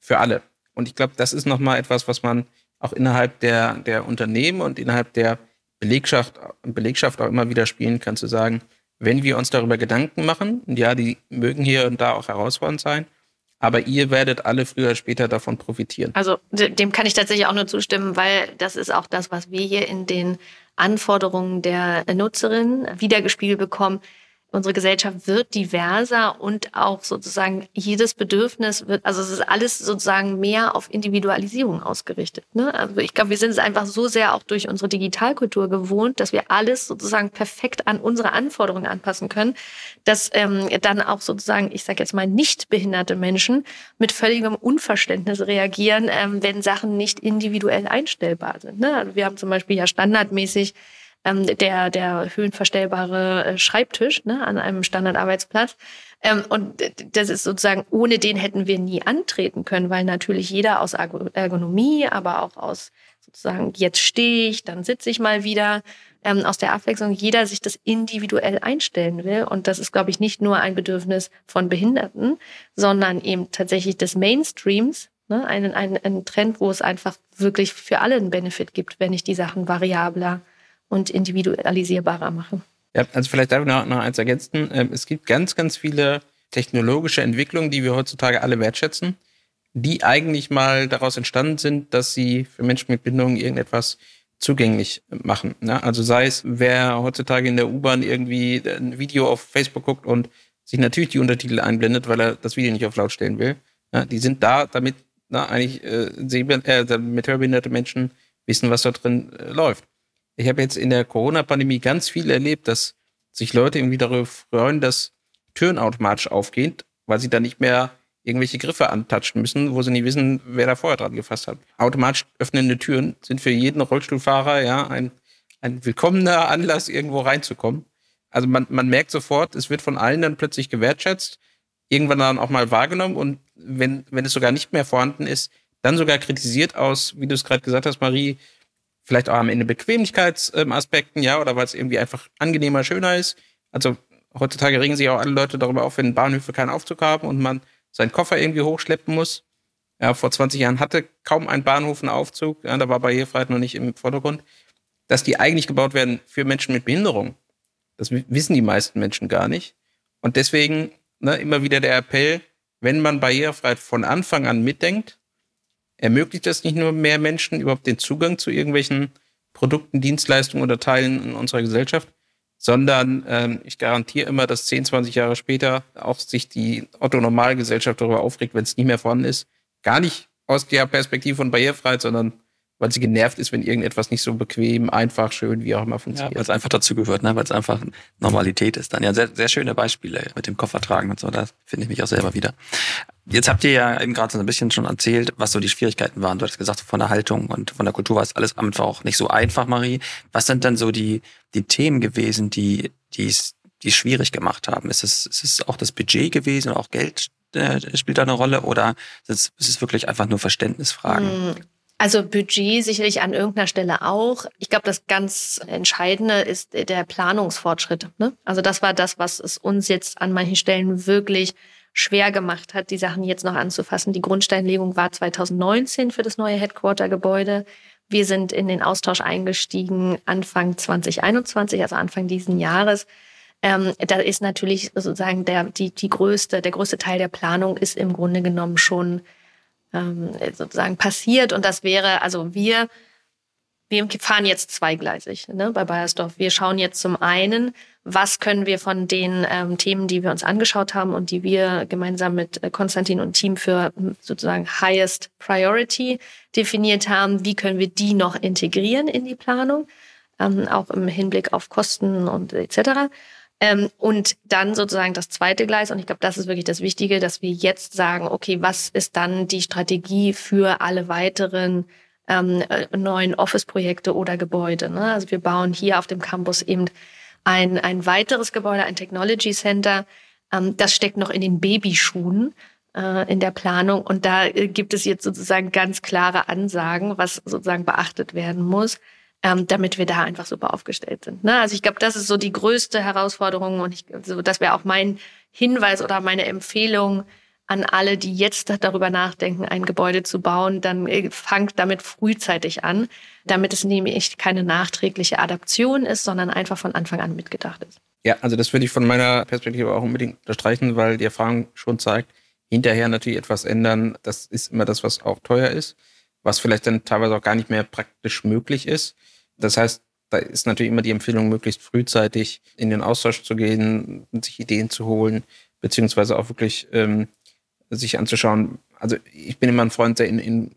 für alle. Und ich glaube, das ist nochmal etwas, was man auch innerhalb der, der Unternehmen und innerhalb der Belegschaft, Belegschaft auch immer wieder spielen kann, zu sagen, wenn wir uns darüber Gedanken machen, und ja, die mögen hier und da auch herausfordernd sein, aber ihr werdet alle früher später davon profitieren. Also dem kann ich tatsächlich auch nur zustimmen, weil das ist auch das, was wir hier in den Anforderungen der Nutzerin wiedergespiegelt bekommen unsere Gesellschaft wird diverser und auch sozusagen jedes Bedürfnis wird, also es ist alles sozusagen mehr auf Individualisierung ausgerichtet. Ne? Also ich glaube, wir sind es einfach so sehr auch durch unsere Digitalkultur gewohnt, dass wir alles sozusagen perfekt an unsere Anforderungen anpassen können, dass ähm, dann auch sozusagen, ich sage jetzt mal, nicht behinderte Menschen mit völligem Unverständnis reagieren, ähm, wenn Sachen nicht individuell einstellbar sind. Ne? Also wir haben zum Beispiel ja standardmäßig ähm, der, der höhenverstellbare äh, Schreibtisch ne, an einem Standardarbeitsplatz. Ähm, und das ist sozusagen, ohne den hätten wir nie antreten können, weil natürlich jeder aus Ergonomie, aber auch aus sozusagen, jetzt stehe ich, dann sitze ich mal wieder, ähm, aus der Abwechslung, jeder sich das individuell einstellen will. Und das ist, glaube ich, nicht nur ein Bedürfnis von Behinderten, sondern eben tatsächlich des Mainstreams, ne? ein, ein, ein Trend, wo es einfach wirklich für alle einen Benefit gibt, wenn ich die Sachen variabler und individualisierbarer mache. Ja, also vielleicht darf ich noch, noch eins ergänzen. Ähm, es gibt ganz, ganz viele technologische Entwicklungen, die wir heutzutage alle wertschätzen, die eigentlich mal daraus entstanden sind, dass sie für Menschen mit Bindungen irgendetwas zugänglich machen. Ne? Also sei es, wer heutzutage in der U-Bahn irgendwie ein Video auf Facebook guckt und sich natürlich die Untertitel einblendet, weil er das Video nicht auf laut stellen will. Ne? Die sind da, damit na, eigentlich äh, äh, mit hörbehinderte Menschen wissen, was da drin äh, läuft ich habe jetzt in der Corona-Pandemie ganz viel erlebt, dass sich Leute irgendwie darüber freuen, dass Türen automatisch aufgehen, weil sie dann nicht mehr irgendwelche Griffe antatschen müssen, wo sie nicht wissen, wer da vorher dran gefasst hat. Automatisch öffnende Türen sind für jeden Rollstuhlfahrer ja ein, ein willkommener Anlass, irgendwo reinzukommen. Also man, man merkt sofort, es wird von allen dann plötzlich gewertschätzt, irgendwann dann auch mal wahrgenommen und wenn, wenn es sogar nicht mehr vorhanden ist, dann sogar kritisiert aus, wie du es gerade gesagt hast, Marie, vielleicht auch am Ende Bequemlichkeitsaspekten, ja, oder weil es irgendwie einfach angenehmer, schöner ist. Also heutzutage regen sich auch alle Leute darüber auf, wenn Bahnhöfe keinen Aufzug haben und man seinen Koffer irgendwie hochschleppen muss. Ja, vor 20 Jahren hatte kaum ein Bahnhof einen Aufzug. Ja, da war Barrierefreiheit noch nicht im Vordergrund. Dass die eigentlich gebaut werden für Menschen mit Behinderung, das wissen die meisten Menschen gar nicht. Und deswegen ne, immer wieder der Appell, wenn man Barrierefreiheit von Anfang an mitdenkt, ermöglicht das nicht nur mehr Menschen überhaupt den Zugang zu irgendwelchen Produkten, Dienstleistungen oder Teilen in unserer Gesellschaft, sondern ähm, ich garantiere immer, dass 10, 20 Jahre später auch sich die Otto-Normalgesellschaft darüber aufregt, wenn es nicht mehr vorhanden ist. Gar nicht aus der Perspektive von Barrierefreiheit, sondern weil sie genervt ist, wenn irgendetwas nicht so bequem, einfach, schön, wie auch immer funktioniert. Ja, weil es einfach dazugehört, ne? weil es einfach Normalität ist dann. Ja, sehr, sehr schöne Beispiele mit dem Koffertragen und so, da finde ich mich auch selber wieder. Jetzt habt ihr ja eben gerade so ein bisschen schon erzählt, was so die Schwierigkeiten waren. Du hast gesagt, von der Haltung und von der Kultur war es alles einfach auch nicht so einfach, Marie. Was sind denn so die, die Themen gewesen, die, die es die schwierig gemacht haben? Ist es, ist es auch das Budget gewesen auch Geld äh, spielt da eine Rolle oder ist es, ist es wirklich einfach nur Verständnisfragen? Also Budget sicherlich an irgendeiner Stelle auch. Ich glaube, das ganz Entscheidende ist der Planungsfortschritt. Ne? Also das war das, was es uns jetzt an manchen Stellen wirklich schwer gemacht hat, die Sachen jetzt noch anzufassen. Die Grundsteinlegung war 2019 für das neue Headquarter-Gebäude. Wir sind in den Austausch eingestiegen Anfang 2021, also Anfang diesen Jahres. Ähm, da ist natürlich sozusagen der, die, die größte, der größte Teil der Planung ist im Grunde genommen schon ähm, sozusagen passiert. Und das wäre, also wir, wir fahren jetzt zweigleisig ne, bei Bayersdorf. Wir schauen jetzt zum einen, was können wir von den ähm, Themen, die wir uns angeschaut haben und die wir gemeinsam mit äh, Konstantin und Team für hm, sozusagen Highest Priority definiert haben, wie können wir die noch integrieren in die Planung, ähm, auch im Hinblick auf Kosten und etc. Ähm, und dann sozusagen das zweite Gleis, und ich glaube, das ist wirklich das Wichtige, dass wir jetzt sagen, okay, was ist dann die Strategie für alle weiteren ähm, äh, neuen Office-Projekte oder Gebäude? Ne? Also wir bauen hier auf dem Campus eben ein, ein weiteres Gebäude, ein Technology Center. Ähm, das steckt noch in den Babyschuhen äh, in der Planung. Und da äh, gibt es jetzt sozusagen ganz klare Ansagen, was sozusagen beachtet werden muss ähm, damit wir da einfach super aufgestellt sind. Ne? Also ich glaube, das ist so die größte Herausforderung und ich, also das wäre auch mein Hinweis oder meine Empfehlung an alle, die jetzt darüber nachdenken, ein Gebäude zu bauen, dann äh, fangt damit frühzeitig an, damit es nämlich keine nachträgliche Adaption ist, sondern einfach von Anfang an mitgedacht ist. Ja, also das würde ich von meiner Perspektive auch unbedingt unterstreichen, weil die Erfahrung schon zeigt, hinterher natürlich etwas ändern, das ist immer das, was auch teuer ist, was vielleicht dann teilweise auch gar nicht mehr praktisch möglich ist. Das heißt, da ist natürlich immer die Empfehlung, möglichst frühzeitig in den Austausch zu gehen, sich Ideen zu holen, beziehungsweise auch wirklich ähm, sich anzuschauen. Also ich bin immer ein Freund, in, in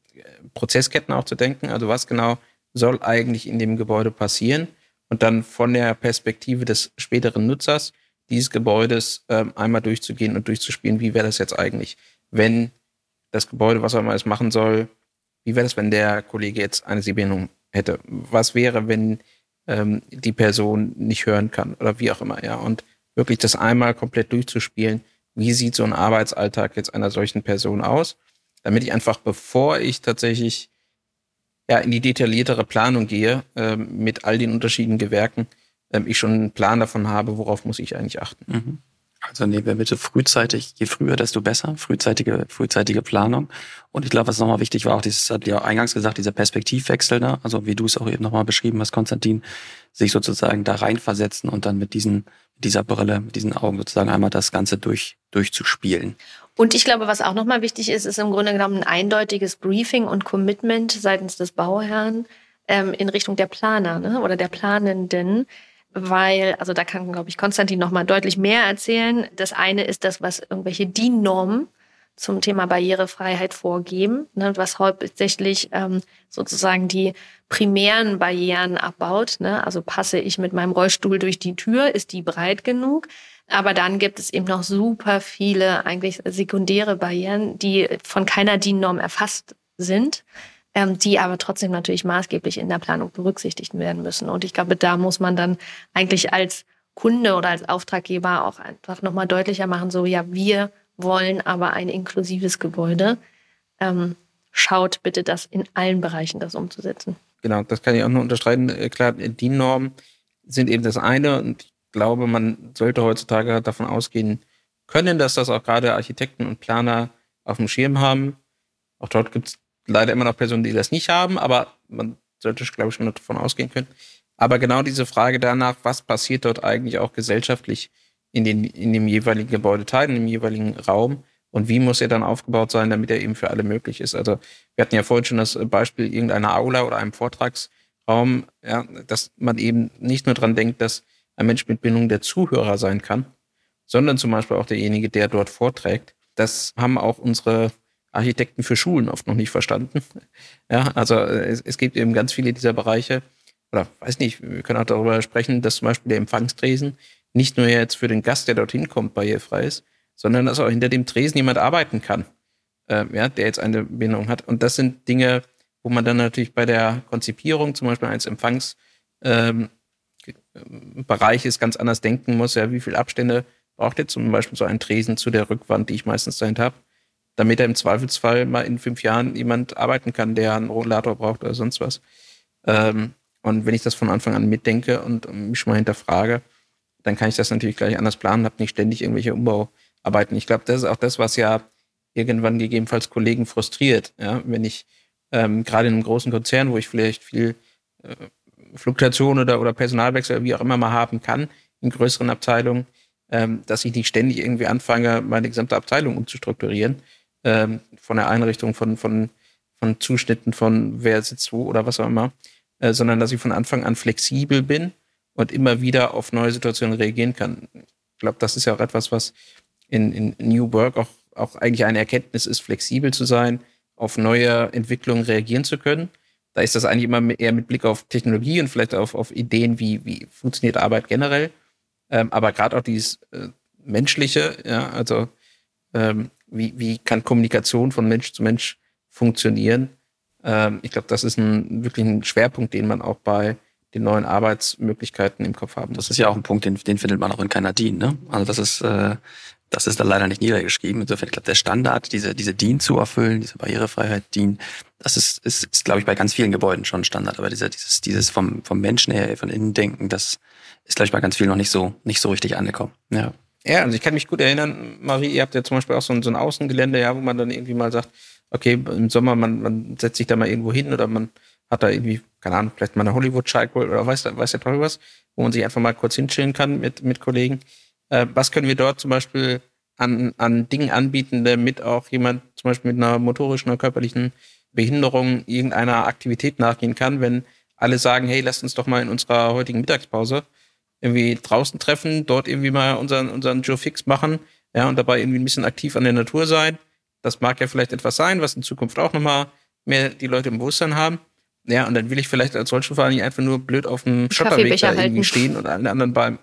Prozessketten auch zu denken. Also was genau soll eigentlich in dem Gebäude passieren? Und dann von der Perspektive des späteren Nutzers dieses Gebäudes ähm, einmal durchzugehen und durchzuspielen, wie wäre das jetzt eigentlich, wenn das Gebäude, was auch immer es machen soll, wie wäre das, wenn der Kollege jetzt eine Sehbehinderung hätte. Was wäre, wenn ähm, die Person nicht hören kann oder wie auch immer, ja. Und wirklich das einmal komplett durchzuspielen, wie sieht so ein Arbeitsalltag jetzt einer solchen Person aus, damit ich einfach, bevor ich tatsächlich ja, in die detailliertere Planung gehe, ähm, mit all den unterschiedlichen Gewerken, ähm, ich schon einen Plan davon habe, worauf muss ich eigentlich achten. Mhm. Also nehmen wir bitte frühzeitig, je früher, desto besser, frühzeitige, frühzeitige Planung. Und ich glaube, was nochmal wichtig war, auch dieses, hat ja eingangs gesagt, dieser Perspektivwechsel da, also wie du es auch eben nochmal beschrieben hast, Konstantin, sich sozusagen da reinversetzen und dann mit diesen, dieser Brille, mit diesen Augen sozusagen einmal das Ganze durch, durchzuspielen. Und ich glaube, was auch nochmal wichtig ist, ist im Grunde genommen ein eindeutiges Briefing und Commitment seitens des Bauherrn ähm, in Richtung der Planer ne, oder der Planenden weil, also da kann, glaube ich, Konstantin noch mal deutlich mehr erzählen. Das eine ist das, was irgendwelche DIN-Normen zum Thema Barrierefreiheit vorgeben, ne, was hauptsächlich ähm, sozusagen die primären Barrieren abbaut. Ne? Also passe ich mit meinem Rollstuhl durch die Tür, ist die breit genug? Aber dann gibt es eben noch super viele eigentlich sekundäre Barrieren, die von keiner DIN-Norm erfasst sind ähm, die aber trotzdem natürlich maßgeblich in der Planung berücksichtigt werden müssen. Und ich glaube, da muss man dann eigentlich als Kunde oder als Auftraggeber auch einfach nochmal deutlicher machen, so ja, wir wollen aber ein inklusives Gebäude. Ähm, schaut bitte das in allen Bereichen das umzusetzen. Genau, das kann ich auch nur unterstreiten. Äh, klar, die Normen sind eben das eine und ich glaube, man sollte heutzutage davon ausgehen können, dass das auch gerade Architekten und Planer auf dem Schirm haben. Auch dort gibt es leider immer noch Personen, die das nicht haben, aber man sollte, glaube ich, schon davon ausgehen können. Aber genau diese Frage danach, was passiert dort eigentlich auch gesellschaftlich in, den, in dem jeweiligen Gebäudeteil, in dem jeweiligen Raum und wie muss er dann aufgebaut sein, damit er eben für alle möglich ist. Also wir hatten ja vorhin schon das Beispiel irgendeiner Aula oder einem Vortragsraum, ja, dass man eben nicht nur dran denkt, dass ein Mensch mit Bindung der Zuhörer sein kann, sondern zum Beispiel auch derjenige, der dort vorträgt. Das haben auch unsere Architekten für Schulen oft noch nicht verstanden. Ja, also es, es gibt eben ganz viele dieser Bereiche, oder weiß nicht, wir können auch darüber sprechen, dass zum Beispiel der Empfangstresen nicht nur jetzt für den Gast, der dorthin kommt, barrierefrei ist, sondern dass auch hinter dem Tresen jemand arbeiten kann, äh, ja, der jetzt eine Bindung hat. Und das sind Dinge, wo man dann natürlich bei der Konzipierung zum Beispiel eines Empfangsbereiches ähm, ganz anders denken muss. Ja, wie viel Abstände braucht jetzt zum Beispiel so ein Tresen zu der Rückwand, die ich meistens dahinter habe, damit er im Zweifelsfall mal in fünf Jahren jemand arbeiten kann, der einen Rollator braucht oder sonst was. Ähm, und wenn ich das von Anfang an mitdenke und mich mal hinterfrage, dann kann ich das natürlich gleich anders planen, habe nicht ständig irgendwelche Umbauarbeiten. Ich glaube, das ist auch das, was ja irgendwann gegebenenfalls Kollegen frustriert. Ja? Wenn ich ähm, gerade in einem großen Konzern, wo ich vielleicht viel äh, Fluktuation oder, oder Personalwechsel, wie auch immer mal haben kann, in größeren Abteilungen, ähm, dass ich nicht ständig irgendwie anfange, meine gesamte Abteilung umzustrukturieren, ähm, von der Einrichtung von, von, von Zuschnitten, von wer sitzt wo oder was auch immer, äh, sondern dass ich von Anfang an flexibel bin und immer wieder auf neue Situationen reagieren kann. Ich glaube, das ist ja auch etwas, was in, in New Work auch, auch eigentlich eine Erkenntnis ist, flexibel zu sein, auf neue Entwicklungen reagieren zu können. Da ist das eigentlich immer eher mit Blick auf Technologie und vielleicht auf, auf Ideen, wie, wie funktioniert Arbeit generell. Ähm, aber gerade auch dieses äh, Menschliche, ja, also ähm, wie, wie kann Kommunikation von Mensch zu Mensch funktionieren, ähm, ich glaube, das ist ein, wirklich ein Schwerpunkt, den man auch bei den neuen Arbeitsmöglichkeiten im Kopf haben muss. Das ist ja auch ein Punkt, den, den findet man auch in keiner DIN. Ne? Also das ist, äh, das ist da leider nicht niedergeschrieben. Insofern, ich glaube, der Standard, diese, diese DIN zu erfüllen, diese Barrierefreiheit DIN, das ist, ist, ist glaube ich, bei ganz vielen Gebäuden schon Standard. Aber dieser, dieses, dieses vom, vom Menschen her, von innen denken, das ist, glaube ich, bei ganz vielen noch nicht so, nicht so richtig angekommen. Ja. Ja, also ich kann mich gut erinnern, Marie, ihr habt ja zum Beispiel auch so ein, so ein Außengelände, ja, wo man dann irgendwie mal sagt, okay, im Sommer, man, man setzt sich da mal irgendwo hin oder man hat da irgendwie, keine Ahnung, vielleicht mal eine Hollywood-Schalke oder weiß, weiß der Teufel was, wo man sich einfach mal kurz hinchillen kann mit, mit Kollegen. Äh, was können wir dort zum Beispiel an, an Dingen anbieten, damit auch jemand zum Beispiel mit einer motorischen oder körperlichen Behinderung irgendeiner Aktivität nachgehen kann, wenn alle sagen, hey, lasst uns doch mal in unserer heutigen Mittagspause irgendwie draußen treffen, dort irgendwie mal unseren, unseren Joe Fix machen, ja, und dabei irgendwie ein bisschen aktiv an der Natur sein das mag ja vielleicht etwas sein, was in Zukunft auch nochmal mehr die Leute im Bewusstsein haben. Ja, und dann will ich vielleicht als Rollstuhlfahrer nicht einfach nur blöd auf dem Schotterweg da irgendwie stehen und alle anderen beim,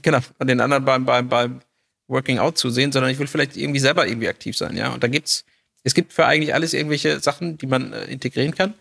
genau, und den anderen beim, beim, beim Working Out zu sehen, sondern ich will vielleicht irgendwie selber irgendwie aktiv sein, ja. Und da gibt's, es gibt für eigentlich alles irgendwelche Sachen, die man äh, integrieren kann.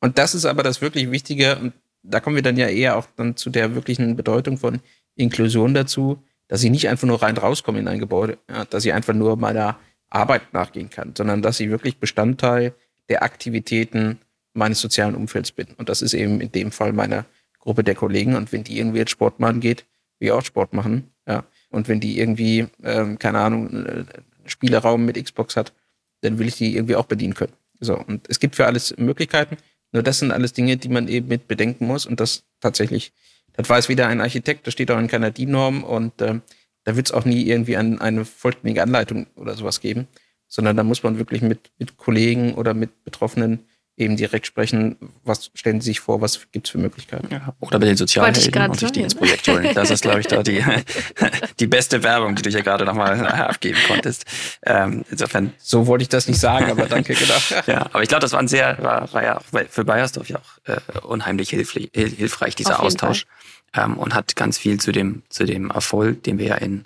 Und das ist aber das wirklich Wichtige, und da kommen wir dann ja eher auch dann zu der wirklichen Bedeutung von Inklusion dazu, dass ich nicht einfach nur rein rauskomme in ein Gebäude, ja, dass ich einfach nur meiner Arbeit nachgehen kann, sondern dass ich wirklich Bestandteil der Aktivitäten meines sozialen Umfelds bin. Und das ist eben in dem Fall meine Gruppe der Kollegen. Und wenn die irgendwie jetzt Sport machen geht, wir auch Sport machen. Ja. Und wenn die irgendwie, ähm, keine Ahnung, einen Spieleraum mit Xbox hat, dann will ich die irgendwie auch bedienen können. So, und es gibt für alles Möglichkeiten. Nur das sind alles Dinge, die man eben mit bedenken muss. Und das tatsächlich, das weiß wieder ein Architekt, das steht auch in keiner DIN-Norm. Und äh, da wird es auch nie irgendwie an, eine vollständige Anleitung oder sowas geben, sondern da muss man wirklich mit, mit Kollegen oder mit Betroffenen eben direkt sprechen, was stellen Sie sich vor, was gibt es für Möglichkeiten. Ja, oder mit den Sozialhelden und sich die ins Projekt holen. Das ist, glaube ich, da die, [laughs] die beste Werbung, die du hier gerade nochmal abgeben konntest. Ähm, insofern. So wollte ich das nicht sagen, aber danke, genau. [laughs] ja, aber ich glaube, das war ein sehr, war, war ja auch für Bayersdorf ja auch äh, unheimlich hilfreich, hilfreich dieser Austausch. Ähm, und hat ganz viel zu dem, zu dem Erfolg, den wir ja in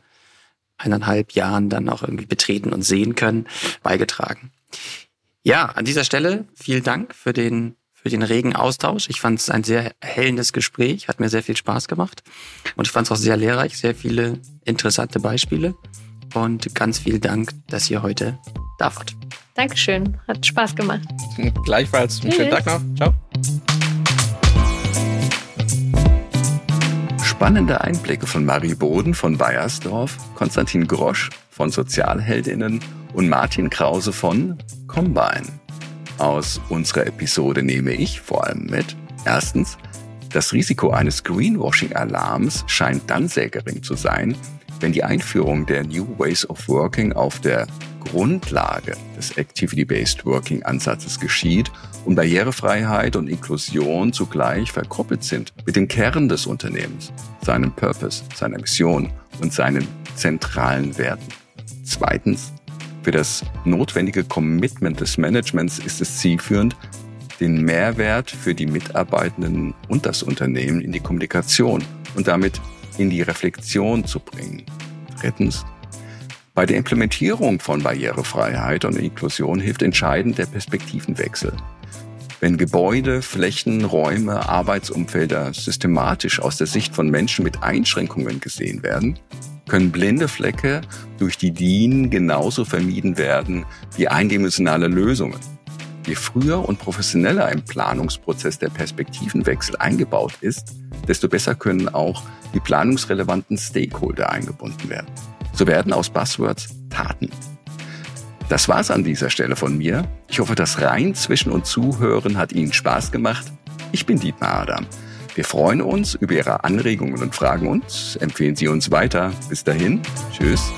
eineinhalb Jahren dann auch irgendwie betreten und sehen können, beigetragen. Ja, an dieser Stelle vielen Dank für den, für den regen Austausch. Ich fand es ein sehr erhellendes Gespräch, hat mir sehr viel Spaß gemacht und ich fand es auch sehr lehrreich, sehr viele interessante Beispiele und ganz vielen Dank, dass ihr heute da wart. Dankeschön, hat Spaß gemacht. Gleichfalls, einen schönen Tag noch. Ciao. Spannende Einblicke von Marie Boden von Bayersdorf, Konstantin Grosch von Sozialheldinnen und Martin Krause von Combine. Aus unserer Episode nehme ich vor allem mit, erstens, das Risiko eines Greenwashing-Alarms scheint dann sehr gering zu sein, wenn die Einführung der New Ways of Working auf der Grundlage des Activity-Based Working-Ansatzes geschieht und Barrierefreiheit und Inklusion zugleich verkoppelt sind mit dem Kern des Unternehmens, seinem Purpose, seiner Mission und seinen zentralen Werten. Zweitens, für das notwendige Commitment des Managements ist es zielführend, den Mehrwert für die Mitarbeitenden und das Unternehmen in die Kommunikation und damit in die Reflexion zu bringen. Drittens, bei der Implementierung von Barrierefreiheit und Inklusion hilft entscheidend der Perspektivenwechsel. Wenn Gebäude, Flächen, Räume, Arbeitsumfelder systematisch aus der Sicht von Menschen mit Einschränkungen gesehen werden, können blinde Flecke durch die DIN genauso vermieden werden wie eindimensionale Lösungen. Je früher und professioneller im Planungsprozess der Perspektivenwechsel eingebaut ist, desto besser können auch die planungsrelevanten Stakeholder eingebunden werden. So werden aus Buzzwords Taten. Das war's an dieser Stelle von mir. Ich hoffe, das Rein zwischen uns Zuhören hat Ihnen Spaß gemacht. Ich bin Dietmar Adam. Wir freuen uns über Ihre Anregungen und Fragen und empfehlen Sie uns weiter. Bis dahin, tschüss.